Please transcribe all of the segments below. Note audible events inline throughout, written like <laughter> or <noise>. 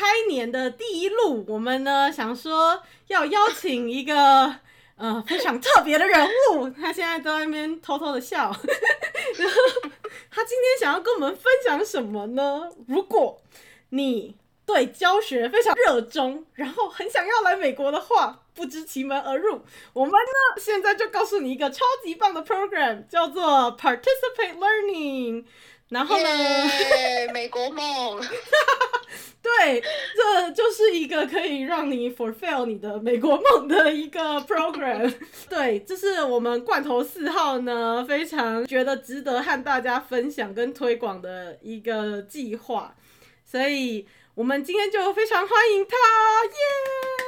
开年的第一路，我们呢想说要邀请一个呃非常特别的人物，<laughs> 他现在在那边偷偷的笑。<laughs> 他今天想要跟我们分享什么呢？如果你对教学非常热衷，然后很想要来美国的话，不知其门而入，我们呢现在就告诉你一个超级棒的 program，叫做 Participate Learning。然后呢，yeah, 美国梦。<laughs> 对，这就是一个可以让你 fulfill 你的美国梦的一个 program。<laughs> 对，这是我们罐头四号呢，非常觉得值得和大家分享跟推广的一个计划，所以我们今天就非常欢迎他，耶、yeah!！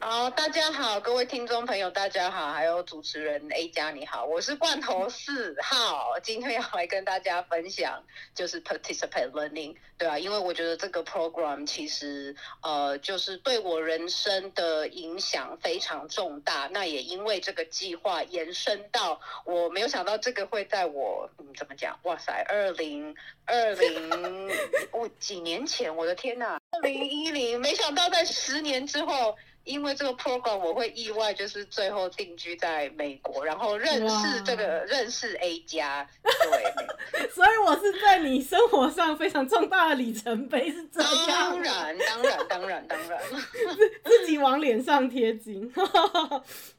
好，大家好，各位听众朋友，大家好，还有主持人 A 加你好，我是罐头四号，今天要来跟大家分享就是 participate learning，对啊，因为我觉得这个 program 其实呃就是对我人生的影响非常重大，那也因为这个计划延伸到我没有想到这个会在我嗯怎么讲，哇塞，二零二零 <laughs> 我几年前，我的天呐，二零一零，没想到在十年之后。因为这个 program 我会意外，就是最后定居在美国，然后认识这个认识 A 加，对，<laughs> 所以我是在你生活上非常重大的里程碑，是这样。当然，当然，当然，当然，<laughs> 自己往脸上贴金。<laughs>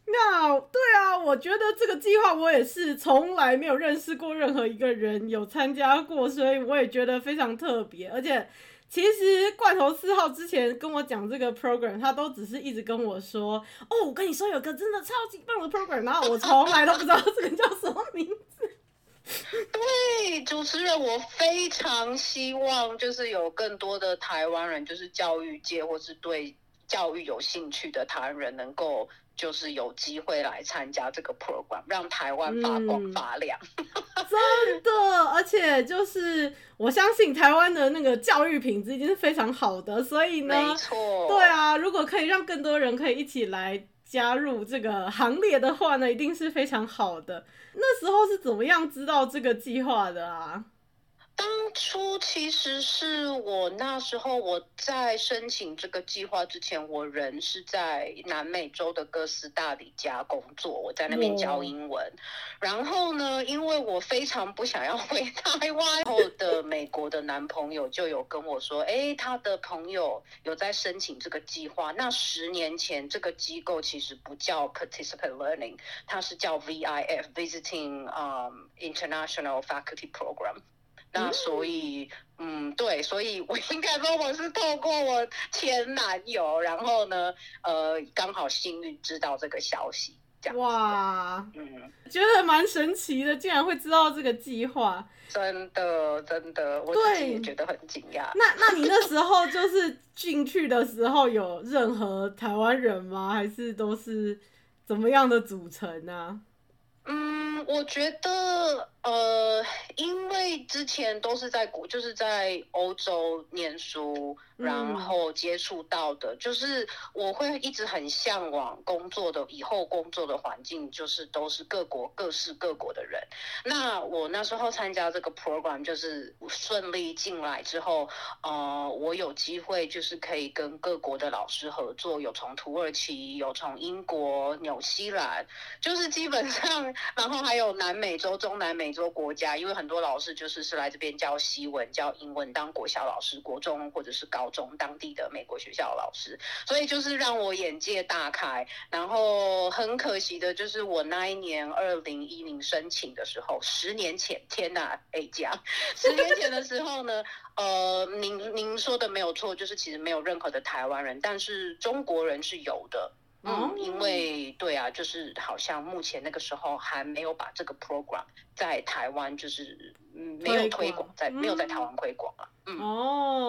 那对啊，我觉得这个计划我也是从来没有认识过任何一个人有参加过，所以我也觉得非常特别，而且。其实罐头四号之前跟我讲这个 program，他都只是一直跟我说：“哦，我跟你说有个真的超级棒的 program。”然后我从来都不知道这个叫什么名字。对，主持人，我非常希望就是有更多的台湾人，就是教育界或是对教育有兴趣的台湾人，能够就是有机会来参加这个 program，让台湾发光发亮。嗯 <laughs> 真的，而且就是我相信台湾的那个教育品质已经是非常好的，所以呢，没错，对啊，如果可以让更多人可以一起来加入这个行列的话呢，一定是非常好的。那时候是怎么样知道这个计划的啊？当初其实是我那时候我在申请这个计划之前，我人是在南美洲的哥斯达黎加工作，我在那边教英文。哦、然后呢，因为我非常不想要回台湾，后的美国的男朋友就有跟我说，哎，他的朋友有在申请这个计划。那十年前这个机构其实不叫 Participate Learning，它是叫 VIF，Visiting um International Faculty Program。那所以，嗯，对，所以我应该说我是透过我前男友，然后呢，呃，刚好幸运知道这个消息，这样。哇，嗯，觉得蛮神奇的，竟然会知道这个计划，真的，真的，我自己也觉得很惊讶。那，那你那时候就是进去的时候有任何台湾人吗？还是都是怎么样的组成呢、啊？嗯，我觉得，呃，因为之前都是在国，就是在欧洲念书。然后接触到的，就是我会一直很向往工作的以后工作的环境，就是都是各国各式各国的人。那我那时候参加这个 program，就是顺利进来之后，呃，我有机会就是可以跟各国的老师合作，有从土耳其，有从英国、纽西兰，就是基本上，然后还有南美洲、中南美洲国家，因为很多老师就是是来这边教西文、教英文，当国小老师、国中或者是高。中当地的美国学校的老师，所以就是让我眼界大开。然后很可惜的就是我那一年二零一零申请的时候，十年前，天哪，A 加，十年前的时候呢，呃，您您说的没有错，就是其实没有任何的台湾人，但是中国人是有的。嗯，因为对啊，就是好像目前那个时候还没有把这个 program 在台湾就是嗯没有推广在没有在台湾推广啊。嗯哦哇，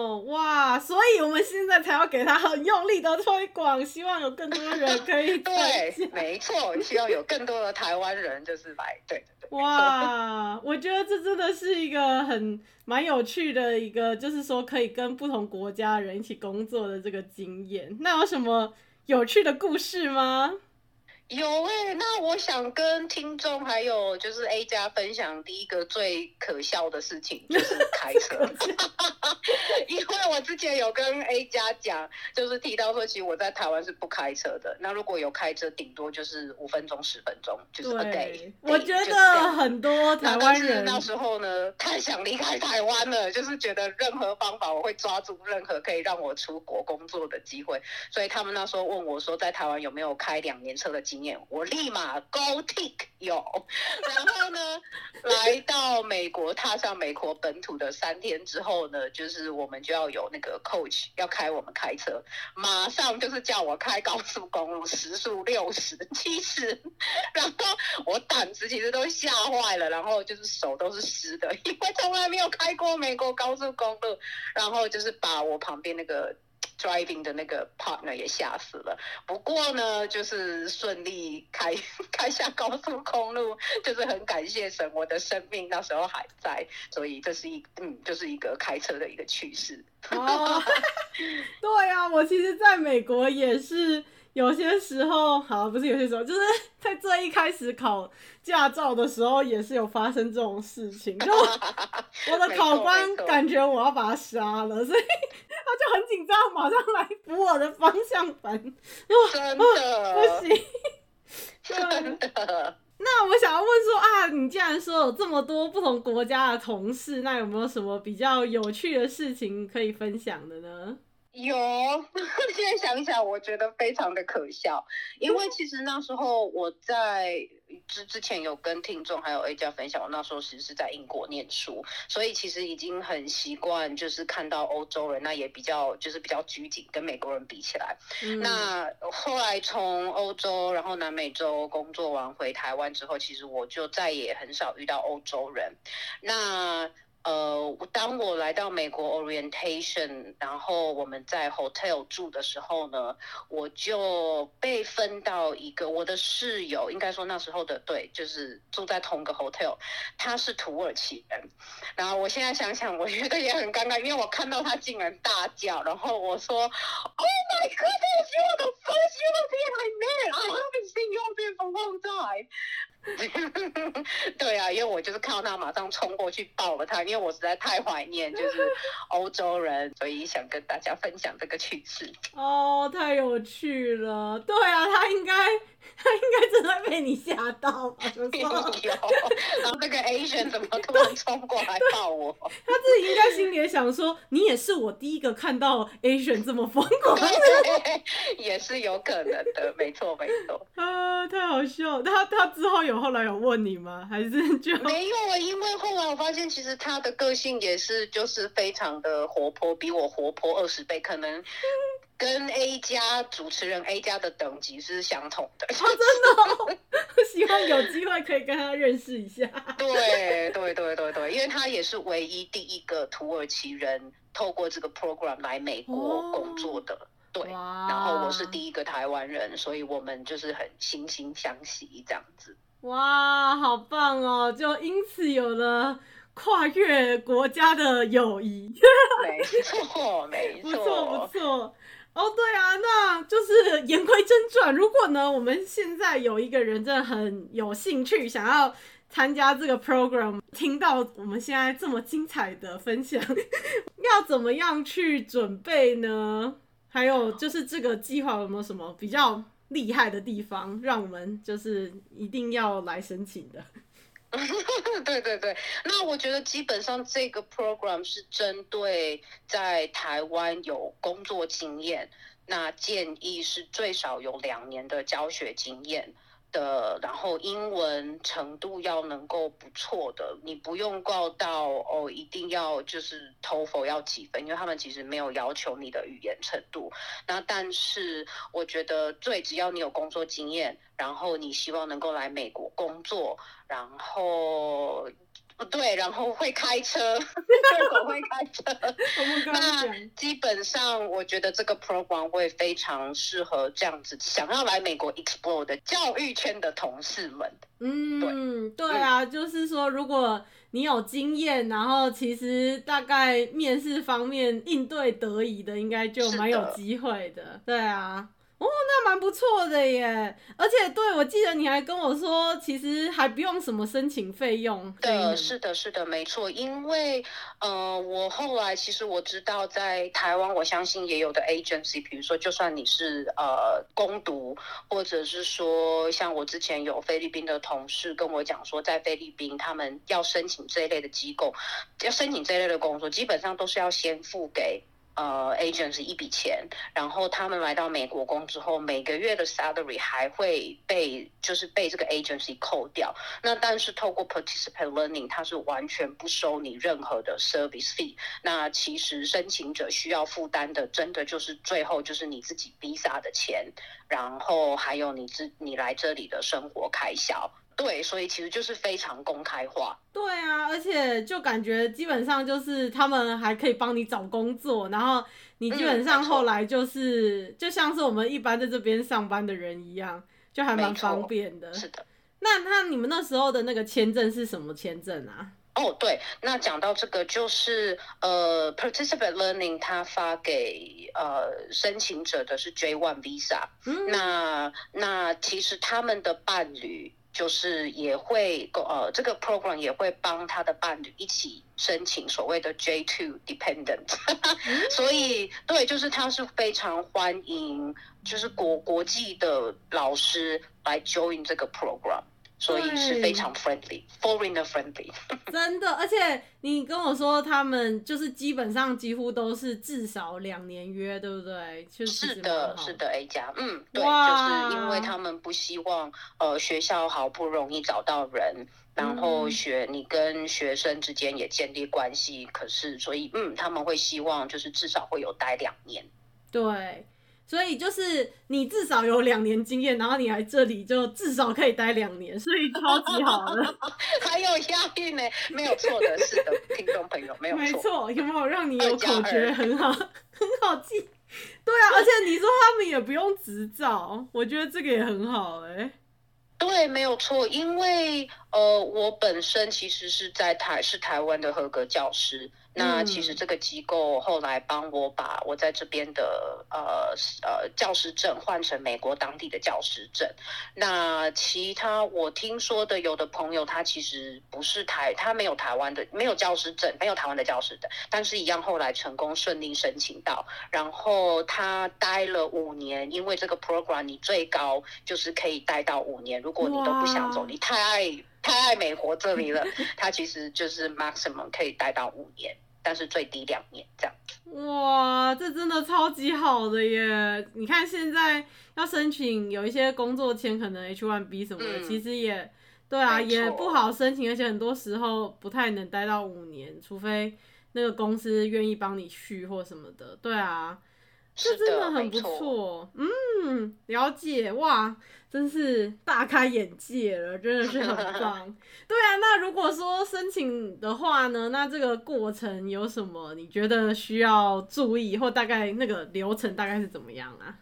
所以我们现在才要给他很用力的推广，希望有更多人可以对，没错，希望有更多的台湾人就是来对对对。哇，我觉得这真的是一个很蛮有趣的一个，就是说可以跟不同国家人一起工作的这个经验。那有什么？有趣的故事吗？有哎、欸，那我想跟听众还有就是 A 加分享第一个最可笑的事情，<laughs> 就是开车。<laughs> 因为我之前有跟 A 加讲，就是提到说，其实我在台湾是不开车的。那如果有开车，顶多就是五分钟、十分钟，就是 a day。我觉得很多台湾人那时候呢，太想离开台湾了，<laughs> 就是觉得任何方法我会抓住任何可以让我出国工作的机会。所以他们那时候问我说，在台湾有没有开两年车的经我立马 go take 有，然后呢，来到美国，踏上美国本土的三天之后呢，就是我们就要有那个 coach 要开我们开车，马上就是叫我开高速公路时速六十、七十，然后我胆子其实都吓坏了，然后就是手都是湿的，因为从来没有开过美国高速公路，然后就是把我旁边那个。Driving 的那个 partner 也吓死了，不过呢，就是顺利开 <laughs> 开下高速公路，就是很感谢神，我的生命那时候还在，所以这是一嗯，就是一个开车的一个趣事。哦，<laughs> 对啊，我其实在美国也是。有些时候，好，不是有些时候，就是在最一开始考驾照的时候，也是有发生这种事情。就我的 <laughs> 考官感觉我要把他杀了，所以他就很紧张，马上来扶我的方向盘。真的不行，真的。那我想要问说啊，你既然说有这么多不同国家的同事，那有没有什么比较有趣的事情可以分享的呢？有，<laughs> 现在想想，我觉得非常的可笑，因为其实那时候我在之之前有跟听众还有 A 加分享，我那时候其实是在英国念书，所以其实已经很习惯，就是看到欧洲人，那也比较就是比较拘谨，跟美国人比起来。嗯、那后来从欧洲，然后南美洲工作完回台湾之后，其实我就再也很少遇到欧洲人。那呃，当我来到美国 orientation，然后我们在 hotel 住的时候呢，我就被分到一个我的室友，应该说那时候的对，就是住在同个 hotel，他是土耳其人。然后我现在想想，我觉得也很尴尬，因为我看到他竟然大叫，然后我说，Oh my goodness, you're the first European I met. I haven't seen you for a long time. <laughs> 对啊，因为我就是看到他马上冲过去抱了他，因为我实在太怀念就是 <laughs> 欧洲人，所以想跟大家分享这个趣事。哦，太有趣了！对啊，他应该。他应该真的被你吓到吧？<laughs> 有，然后那个 Asian 怎么突然冲过来抱我？他自己应该心里也想说，你也是我第一个看到 Asian 这么疯狂的，也是有可能的，没错没错。<laughs> 啊，太好笑了！他他之后有后来有问你吗？还是就没有啊？因为后来我发现，其实他的个性也是就是非常的活泼，比我活泼二十倍，可能。跟 A 加主持人 A 加的等级是相同的。哦，真的哦，<laughs> 希望有机会可以跟他认识一下。对对对对对，因为他也是唯一第一个土耳其人透过这个 program 来美国工作的。哦、对，然后我是第一个台湾人，所以我们就是很惺惺相惜这样子。哇，好棒哦！就因此有了跨越国家的友谊。<laughs> 没错，没 <laughs> 错，不错不错。哦，对啊，那就是言归正传。如果呢，我们现在有一个人真的很有兴趣，想要参加这个 program，听到我们现在这么精彩的分享，<laughs> 要怎么样去准备呢？还有就是这个计划有没有什么比较厉害的地方，让我们就是一定要来申请的？<laughs> 对对对，那我觉得基本上这个 program 是针对在台湾有工作经验，那建议是最少有两年的教学经验，的，然后英文程度要能够不错的，你不用告到哦，一定要就是 TOEFL 要几分，因为他们其实没有要求你的语言程度。那但是我觉得，最，只要你有工作经验，然后你希望能够来美国工作，然后。对，然后会开车，<laughs> 狗会开车。<laughs> 那基本上，我觉得这个 program 会非常适合这样子想要来美国 explore 的教育圈的同事们。嗯，对，对啊，嗯、就是说，如果你有经验，然后其实大概面试方面应对得宜的，应该就蛮有机会的。的对啊。哦，那蛮不错的耶！而且，对，我记得你还跟我说，其实还不用什么申请费用。对，是的，是的，没错。因为，呃，我后来其实我知道，在台湾，我相信也有的 agency，比如说，就算你是呃攻读，或者是说，像我之前有菲律宾的同事跟我讲说，在菲律宾他们要申请这一类的机构，要申请这一类的工作，基本上都是要先付给。呃，agents 一笔钱，然后他们来到美国工之后，每个月的 salary 还会被就是被这个 agency 扣掉。那但是透过 participant learning，它是完全不收你任何的 service fee。那其实申请者需要负担的，真的就是最后就是你自己 visa 的钱，然后还有你自你来这里的生活开销。对，所以其实就是非常公开化。对啊，而且就感觉基本上就是他们还可以帮你找工作，然后你基本上后来就是、嗯、就像是我们一般在这边上班的人一样，就还蛮方便的。是的。那那你们那时候的那个签证是什么签证啊？哦，对，那讲到这个就是呃，Participant Learning 他发给呃申请者的是 J one Visa。嗯。那那其实他们的伴侣。就是也会呃，这个 program 也会帮他的伴侣一起申请所谓的 J two dependent，<laughs> 所以对，就是他是非常欢迎，就是国国际的老师来 join 这个 program。所以是非常 friendly，foreigner friendly。<laughs> 真的，而且你跟我说他们就是基本上几乎都是至少两年约，对不对？就是，是的，是的，A 加，嗯，对，就是因为他们不希望呃学校好不容易找到人，然后学你跟学生之间也建立关系，可是所以嗯他们会希望就是至少会有待两年。对。所以就是你至少有两年经验，然后你来这里就至少可以待两年，所以超级好的。<laughs> 还有押韵呢，没有错的，是的，听众朋友没有错。没错，有没有让你有口诀很好，很好记？对啊，而且你说他们也不用执照，我觉得这个也很好哎、欸。对，没有错，因为呃，我本身其实是在台是台湾的合格教师。那其实这个机构后来帮我把我在这边的呃呃教师证换成美国当地的教师证。那其他我听说的有的朋友他其实不是台，他没有台湾的没有教师证，没有台湾的教师证，但是一样后来成功顺利申请到，然后他待了五年，因为这个 program 你最高就是可以待到五年，如果你都不想走，你太爱。<laughs> 太爱美国这里了，他其实就是 maximum 可以待到五年，但是最低两年这样。哇，这真的超级好的耶！你看现在要申请有一些工作签，可能 H1B 什么的，嗯、其实也对啊，也不好申请，而且很多时候不太能待到五年，除非那个公司愿意帮你续或什么的。对啊，这真的很不错。嗯，了解哇。真是大开眼界了，真的是很 <laughs> 棒。对啊，那如果说申请的话呢，那这个过程有什么你觉得需要注意，或大概那个流程大概是怎么样啊？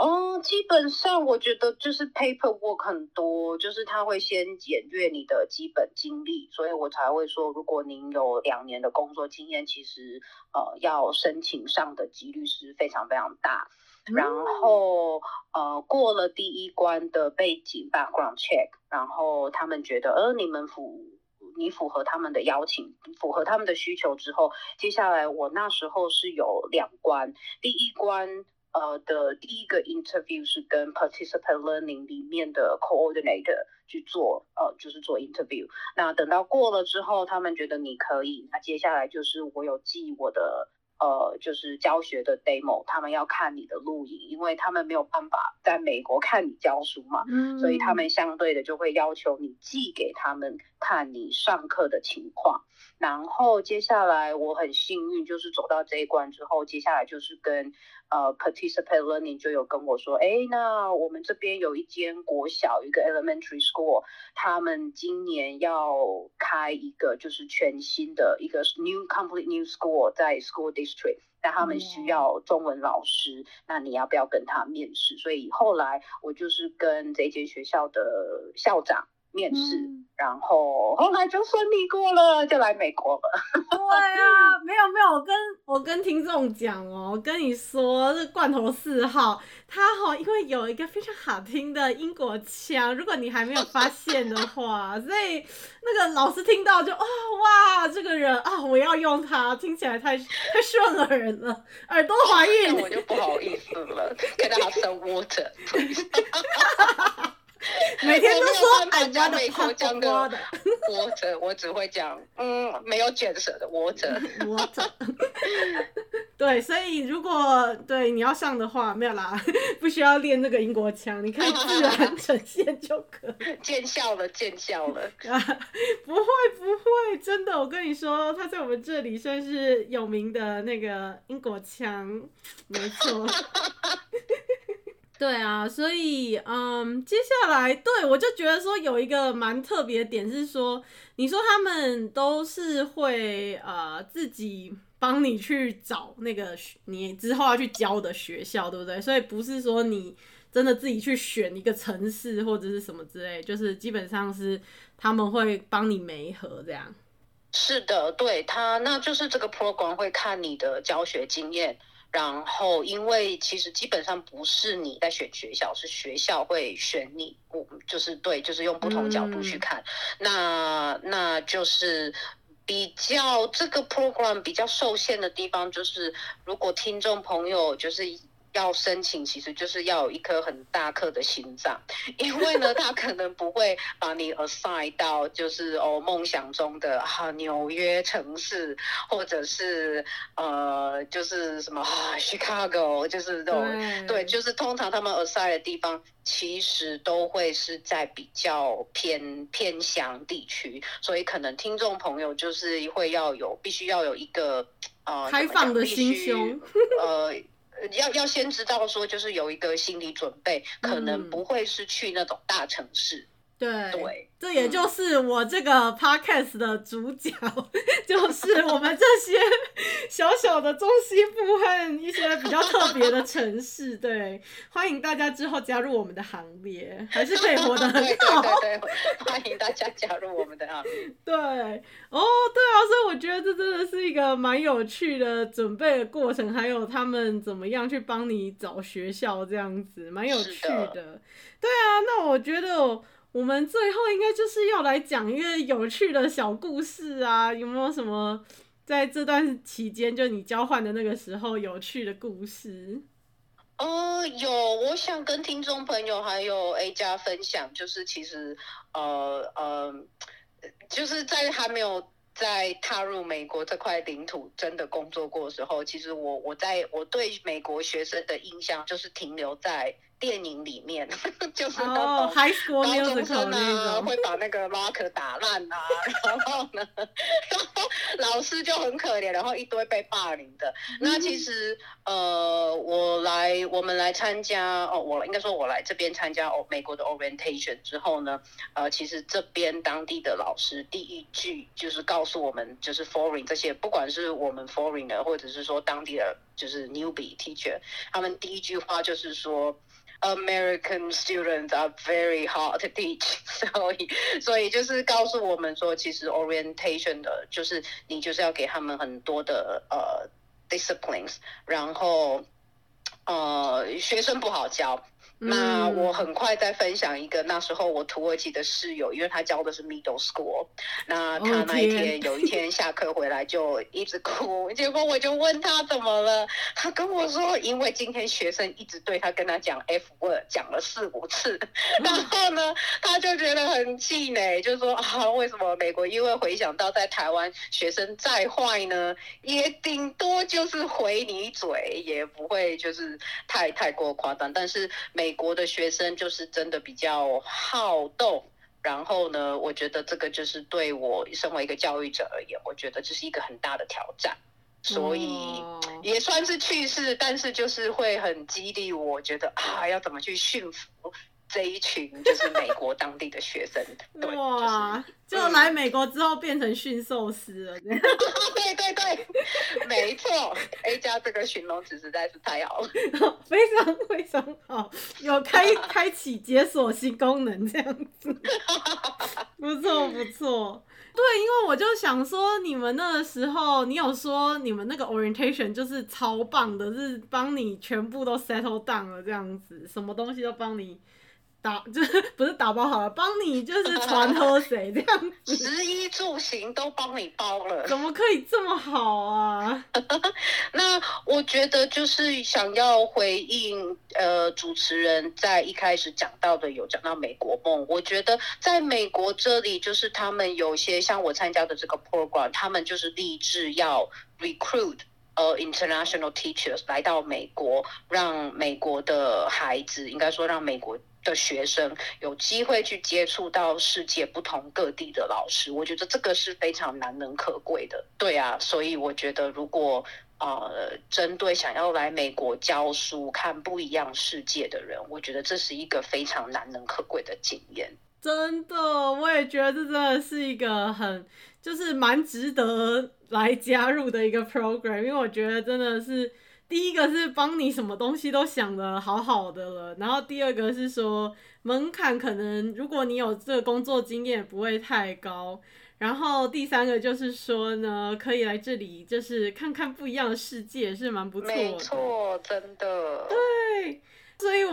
哦，基本上我觉得就是 paperwork 很多，就是他会先检阅你的基本经历，所以我才会说，如果您有两年的工作经验，其实呃要申请上的几率是非常非常大。然后，呃，过了第一关的背景 background check，然后他们觉得，呃，你们符，你符合他们的邀请，符合他们的需求之后，接下来我那时候是有两关，第一关，呃的第一个 interview 是跟 participant learning 里面的 coordinator 去做，呃，就是做 interview。那等到过了之后，他们觉得你可以，那接下来就是我有寄我的。呃，就是教学的 demo，他们要看你的录影，因为他们没有办法在美国看你教书嘛，嗯，所以他们相对的就会要求你寄给他们看你上课的情况。然后接下来我很幸运，就是走到这一关之后，接下来就是跟呃 participate learning 就有跟我说，哎，那我们这边有一间国小，一个 elementary school，他们今年要开一个就是全新的一个 new complete new school 在 school district，那他们需要中文老师，嗯，那你要不要跟他面试？所以后来我就是跟这间学校的校长。面试，嗯，然后后来就顺利过了，就来美国了。<laughs> 对啊，没有没有，我跟我跟听众讲哦，我跟你说，这罐头四号，他哈，因为有一个非常好听的英国腔，如果你还没有发现的话，所以那个老师听到就哦哇，这个人啊，我要用他，听起来太太顺耳了，耳朵怀孕，我就不好意思了，给他 some water。<laughs> <laughs> 每天都说俺家的婆讲的 water，我只会讲嗯，没有卷舌的 water water。<laughs> 对，所以如果对你要上的话，没有啦，<laughs> 不需要练那个英国腔，你可以自然呈现就可以。见笑了，见笑了。不会不会，真的，我跟你说，他在我们这里算是有名的那个英国腔，没错。对啊，所以嗯，接下来对我就觉得说有一个蛮特别的点是说，你说他们都是会呃自己帮你去找那个你之后要去教的学校，对不对？所以不是说你真的自己去选一个城市或者是什么之类，就是基本上是他们会帮你媒合这样。是的，对他，那就是这个 program 会看你的教学经验。然后，因为其实基本上不是你在选学校，是学校会选你。我就是对，就是用不同角度去看。嗯、那那就是比较这个 program 比较受限的地方，就是如果听众朋友就是。要申请，其实就是要有一颗很大颗的心脏，因为呢，他可能不会把你 assign 到就是哦梦想中的哈纽约城市，或者是呃就是什么啊 Chicago，就是这种对，就是通常他们 assign 的地方，其实都会是在比较偏偏乡地区，所以可能听众朋友就是会要有必须要有一个呃开放的心胸，呃。要要先知道说，就是有一个心理准备，可能不会是去那种大城市。对对，这也就是我这个 podcast 的主角，嗯、<laughs> 就是我们这些小小的中西部和一些比较特别的城市。对，欢迎大家之后加入我们的行列，还是可以活得很好。对对对，欢迎大家加入我们的行列。对，哦，对啊，所以我觉得这真的是一个蛮有趣的准备的过程，还有他们怎么样去帮你找学校，这样子蛮有趣的。的对啊，那我觉得。我们最后应该就是要来讲一个有趣的小故事啊，有没有什么在这段期间，就你交换的那个时候有趣的故事？呃，有，我想跟听众朋友还有 A 加分享，就是其实呃呃，就是在还没有在踏入美国这块领土真的工作过的时候，其实我我在我对美国学生的印象就是停留在。电影里面 <laughs> 就是高中生啊，<laughs> 会把那个 locker 打烂啊，然后呢，然 <laughs> 后老师就很可怜，然后一堆被霸凌的。那其实呃，我来我们来参加哦，我应该说我来这边参加哦美国的 orientation 之后呢，呃，其实这边当地的老师第一句就是告诉我们，就是 foreign 这些，不管是我们 foreigner 或者是说当地的就是 newbie teacher，他们第一句话就是说。American students are very hard to teach，所以所以就是告诉我们说，其实 orientation 的就是你就是要给他们很多的呃 disciplines，然后呃学生不好教，那我很快再分享一个，那时候我土耳其的室友，因为他教的是 middle school，那他那一天有一天下课回来就一直哭，结果我就问他怎么了，他跟我说，因为今天学生一直对他跟他讲 F word，讲了四五次，然后呢，他就觉得很气馁，就说啊，为什么美国？因为回想到在台湾学生再坏呢，也顶多就是回你嘴，也不会就是太太过夸张，但是美。美国的学生就是真的比较好动，然后呢，我觉得这个就是对我身为一个教育者而言，我觉得这是一个很大的挑战，所以也算是趣事，但是就是会很激励我，觉得啊，要怎么去驯服。这一群就是美国当地的学生，对，就是、就来美国之后变成驯兽师了，<laughs> 对对对，没错，A 加这个形容词实在是太好了，非常非常好，有开开启解锁新功能这样子，不错不错，对，因为我就想说，你们那个时候，你有说你们那个 orientation 就是超棒的，是帮你全部都 settle down 了这样子，什么东西都帮你。打 <laughs> 就是不是打包好了，帮你就是传 <laughs> 喝水这样子，食衣住行都帮你包了，怎么可以这么好啊？<laughs> 那我觉得就是想要回应呃主持人在一开始讲到的，有讲到美国梦，我觉得在美国这里就是他们有些像我参加的这个 program，他们就是立志要 recruit 呃 international teachers 来到美国，让美国的孩子应该说让美国。的学生有机会去接触到世界不同各地的老师，我觉得这个是非常难能可贵的。对啊，所以我觉得如果呃针对想要来美国教书、看不一样世界的人，我觉得这是一个非常难能可贵的经验。真的，我也觉得这真的是一个很就是蛮值得来加入的一个 program，因为我觉得真的是。第一个是帮你什么东西都想的好好的了，然后第二个是说门槛可能如果你有这个工作经验不会太高，然后第三个就是说呢，可以来这里就是看看不一样的世界是蛮不错的。没错，真的。对，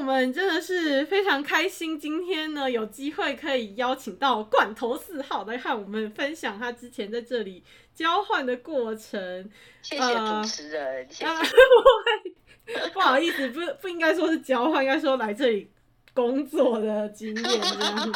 们真的是非常开心，今天呢有机会可以邀请到罐头四号来和我们分享他之前在这里。交换的过程，谢谢主持人，呃、谢谢。呃、<laughs> 不好意思，不不应该说是交换，应该说来这里。工作的经验这样子，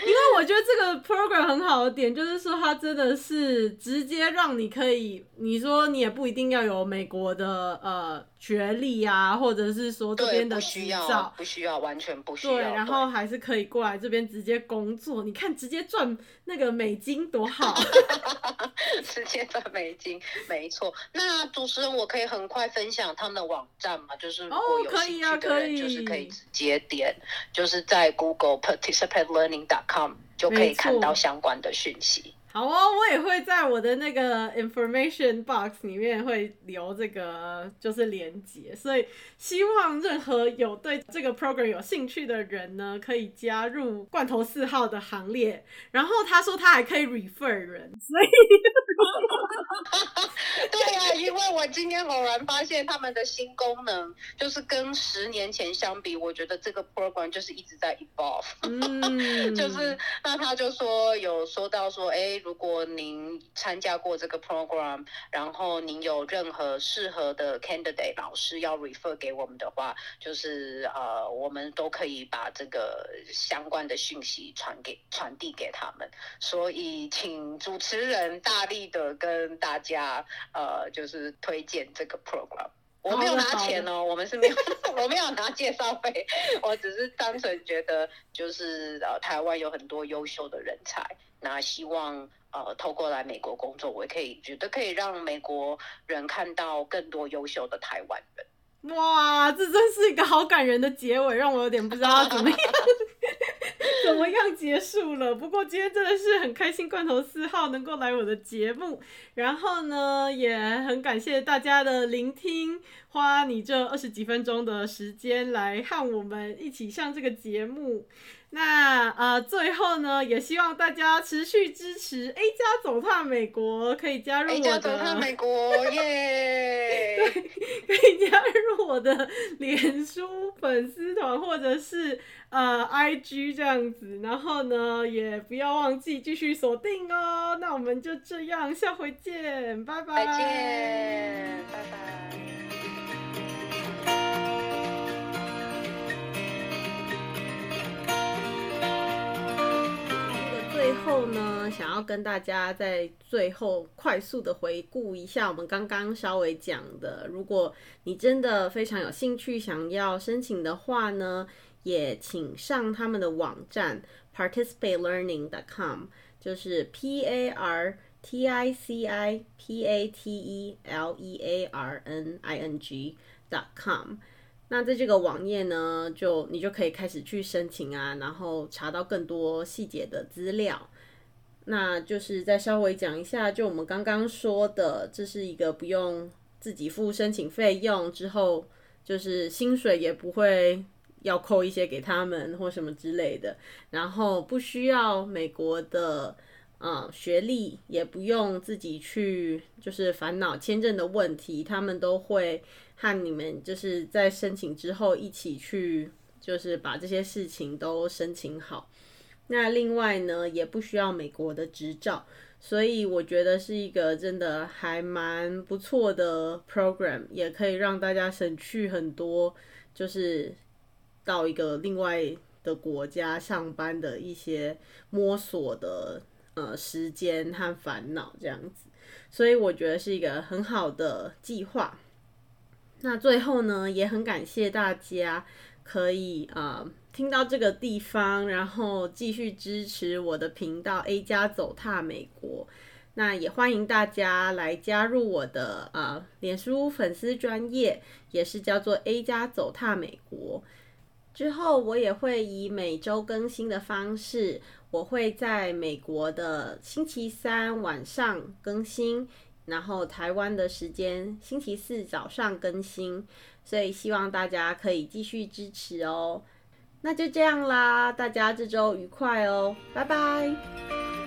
因为我觉得这个 program 很好的点就是说，它真的是直接让你可以，你说你也不一定要有美国的呃学历啊，或者是说这边的需要，不需要，完全不需要。对，然后还是可以过来这边直接工作。你看，直接赚那个美金多好，<laughs> 直接赚美金，没错。那主持人，我可以很快分享他们的网站吗？就是如果有兴趣的人，就是可以直接点。就是在 Google participate learning dot com 就可以看到相关的讯息。好哦，我也会在我的那个 information box 里面会留这个就是连接，所以希望任何有对这个 program 有兴趣的人呢，可以加入罐头四号的行列。然后他说他还可以 refer 人，所以。<laughs> 对啊，因为我今天偶然发现他们的新功能，就是跟十年前相比，我觉得这个 program 就是一直在 evolve。嗯，<laughs> 就是那他就说有说到说，哎，如果您参加过这个 program，然后您有任何适合的 candidate 老师要 refer 给我们的话，就是呃，我们都可以把这个相关的讯息传给传递给他们。所以，请主持人大力的跟大家。呃，就是推荐这个 program，我没有拿钱哦，我们是没有，<laughs> 我没有拿介绍费，我只是单纯觉得，就是呃，台湾有很多优秀的人才，那希望呃，透过来美国工作，我也可以觉得可以让美国人看到更多优秀的台湾人。哇，这真是一个好感人的结尾，让我有点不知道怎么样，<laughs> 怎么样结束了。不过今天真的是很开心，罐头四号能够来我的节目，然后呢，也很感谢大家的聆听，花你这二十几分钟的时间来和我们一起上这个节目。那呃，最后呢，也希望大家持续支持 A 加走踏美国，可以加入我的 A 加走踏美国 <laughs> 耶，对，可以加入我的脸书粉丝团或者是呃 IG 这样子，然后呢，也不要忘记继续锁定哦。那我们就这样，下回见，拜拜。再见，拜拜。后呢，想要跟大家在最后快速的回顾一下我们刚刚稍微讲的。如果你真的非常有兴趣想要申请的话呢，也请上他们的网站 participatelearning.com，就是 P A R T I C I P A T E L E A R N I N G.com。那在这个网页呢，就你就可以开始去申请啊，然后查到更多细节的资料。那就是再稍微讲一下，就我们刚刚说的，这是一个不用自己付申请费用，之后就是薪水也不会要扣一些给他们或什么之类的，然后不需要美国的。嗯，学历也不用自己去，就是烦恼签证的问题，他们都会和你们就是在申请之后一起去，就是把这些事情都申请好。那另外呢，也不需要美国的执照，所以我觉得是一个真的还蛮不错的 program，也可以让大家省去很多，就是到一个另外的国家上班的一些摸索的。呃，时间和烦恼这样子，所以我觉得是一个很好的计划。那最后呢，也很感谢大家可以呃听到这个地方，然后继续支持我的频道 A 加走踏美国。那也欢迎大家来加入我的呃脸书粉丝专业，也是叫做 A 加走踏美国。之后我也会以每周更新的方式。我会在美国的星期三晚上更新，然后台湾的时间星期四早上更新，所以希望大家可以继续支持哦。那就这样啦，大家这周愉快哦，拜拜。